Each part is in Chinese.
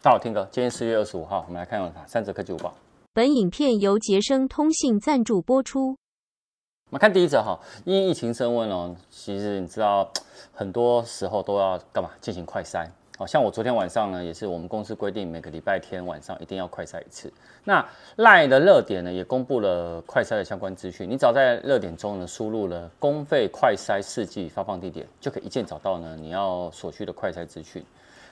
大家好，Tim 哥，今天四月二十五号，我们来看看三则科技午报。本影片由杰生通信赞助播出。我们看第一则哈，因疫情升温哦，其实你知道，很多时候都要干嘛进行快筛。好像我昨天晚上呢，也是我们公司规定每个礼拜天晚上一定要快筛一次。那 LINE 的热点呢，也公布了快筛的相关资讯。你只要在热点中呢，输入了公费快筛试剂发放地点，就可以一键找到呢你要所需的快筛资讯。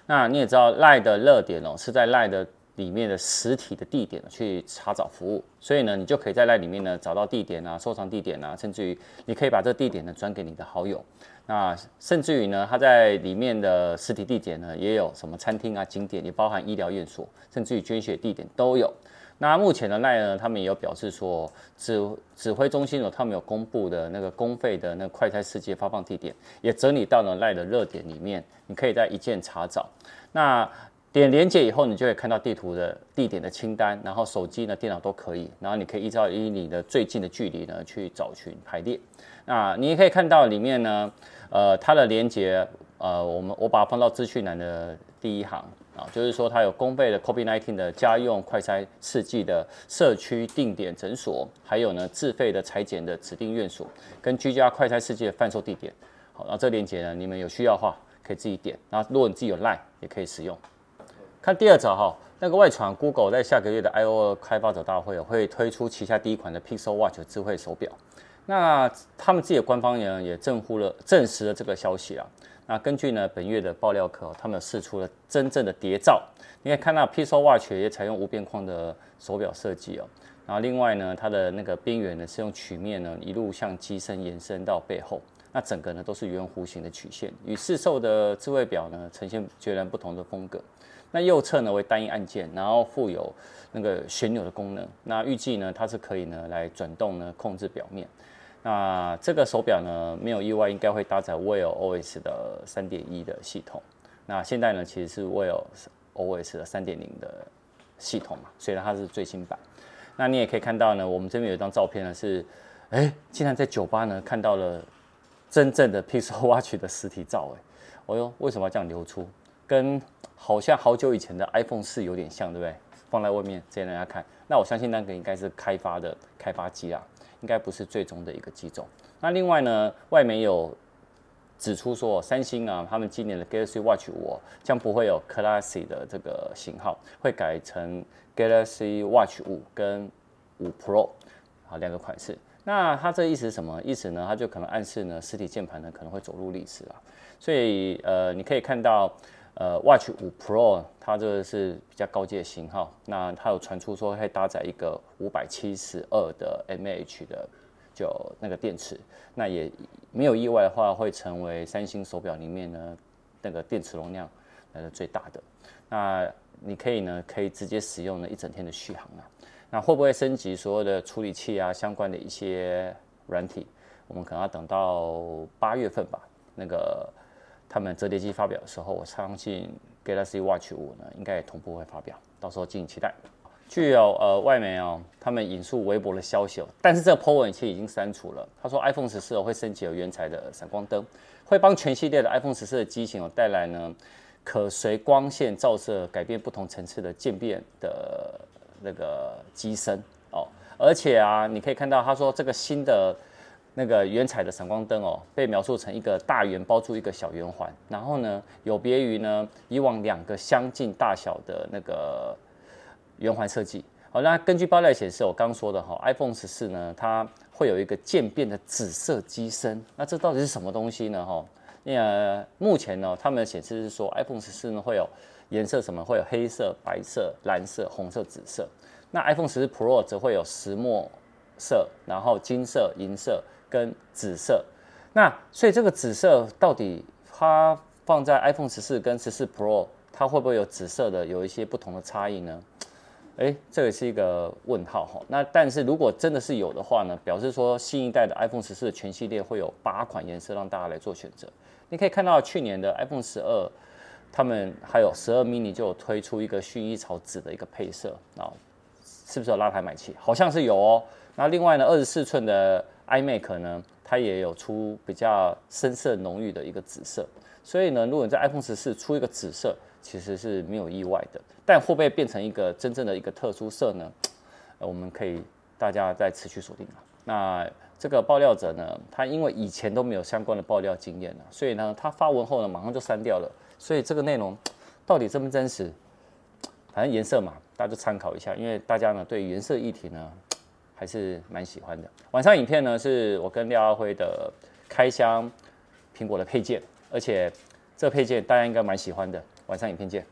那你也知道赖的热点哦，是在赖的里面的实体的地点去查找服务，所以呢，你就可以在赖里面呢找到地点啊、收藏地点啊，甚至于你可以把这个地点呢转给你的好友。那甚至于呢，它在里面的实体地点呢，也有什么餐厅啊、景点，也包含医疗院所，甚至于捐血地点都有。那目前的赖呢，他们也有表示说，指指挥中心呢，他们有公布的那个公费的那快餐世界发放地点，也整理到了赖的热点里面，你可以在一键查找。那点连接以后，你就会看到地图的地点的清单，然后手机呢、电脑都可以，然后你可以依照以你的最近的距离呢去找寻排列。那你也可以看到里面呢，呃，它的连接，呃，我们我把它放到资讯栏的第一行。啊，就是说它有公费的 COVID-19 的家用快筛试剂的社区定点诊所，还有呢自费的裁剪的指定院所，跟居家快筛试剂的贩售地点。好，然后这链接呢，你们有需要的话可以自己点。那如果你自己有 LINE 也可以使用。看第二则哈，那个外传 Google 在下个月的 I/O 开发者大会会推出旗下第一款的 Pixel Watch 智慧手表。那他们自己的官方也也证呼了证实了这个消息啊。那根据呢本月的爆料客，他们试出了真正的谍照。你可以看到 Pixel Watch 也采用无边框的手表设计哦。然后另外呢，它的那个边缘呢是用曲面呢一路向机身延伸到背后，那整个呢都是圆弧形的曲线，与市售的智慧表呢呈现截然不同的风格。那右侧呢为单一按键，然后附有那个旋钮的功能。那预计呢它是可以呢来转动呢控制表面。那这个手表呢，没有意外，应该会搭载 Wear OS 的三点一的系统。那现在呢，其实是 Wear OS 的三点零的系统嘛，所以它是最新版。那你也可以看到呢，我们这边有一张照片呢，是，哎，竟然在酒吧呢看到了真正的 Pixel Watch 的实体照，哎，哦哟，为什么要这样流出？跟好像好久以前的 iPhone 四有点像，对不对？放在外面，给大家看。那我相信那个应该是开发的开发机啊。应该不是最终的一个机种。那另外呢，外媒有指出说，三星啊，他们今年的 Galaxy Watch 五将不会有 Classic 的这个型号，会改成 Galaxy Watch 五跟五 Pro 啊两个款式。那它这意思是什么意思呢？它就可能暗示呢，实体键盘呢可能会走入历史了。所以呃，你可以看到。呃，Watch 5 Pro 它这个是比较高阶的型号，那它有传出说会搭载一个五百七十二的 mAh 的就那个电池，那也没有意外的话会成为三星手表里面呢那个电池容量呃最大的。那你可以呢可以直接使用呢一整天的续航啊。那会不会升级所有的处理器啊相关的一些软体？我们可能要等到八月份吧，那个。他们折叠机发表的时候，我相信 Galaxy Watch 五呢，应该也同步会发表，到时候敬请期待。据有呃外媒哦，他们引述微博的消息哦，但是这个 po 文其实已经删除了。他说 iPhone 十四会升级有原彩的闪光灯，会帮全系列的 iPhone 十四的机型哦带来呢可随光线照射改变不同层次的渐变的那个机身哦，而且啊，你可以看到他说这个新的。那个原彩的闪光灯哦，被描述成一个大圆包住一个小圆环，然后呢，有别于呢以往两个相近大小的那个圆环设计。好，那根据爆料显示，我刚说的哈，iPhone 十四呢，它会有一个渐变的紫色机身。那这到底是什么东西呢？哈，那目前呢，他们显示是说，iPhone 十四呢会有颜色什么？会有黑色、白色、蓝色、红色、紫色。那 iPhone 十四 Pro 则会有石墨色，然后金色、银色。跟紫色，那所以这个紫色到底它放在 iPhone 十四跟十四 Pro，它会不会有紫色的有一些不同的差异呢？诶，这也是一个问号哈。那但是如果真的是有的话呢，表示说新一代的 iPhone 十四全系列会有八款颜色让大家来做选择。你可以看到去年的 iPhone 十二，他们还有十二 mini 就推出一个薰衣草紫的一个配色啊，是不是有拉抬买气？好像是有哦。那另外呢，二十四寸的 iMac 呢，它也有出比较深色浓郁的一个紫色，所以呢，如果你在 iPhone 十四出一个紫色，其实是没有意外的。但会不会变成一个真正的一个特殊色呢？我们可以大家再持续锁定。那这个爆料者呢，他因为以前都没有相关的爆料经验，所以呢，他发文后呢，马上就删掉了。所以这个内容到底真不真实？反正颜色嘛，大家就参考一下，因为大家呢对颜色议题呢还是蛮喜欢的。晚上影片呢是我跟廖阿辉的开箱苹果的配件，而且这配件大家应该蛮喜欢的。晚上影片见。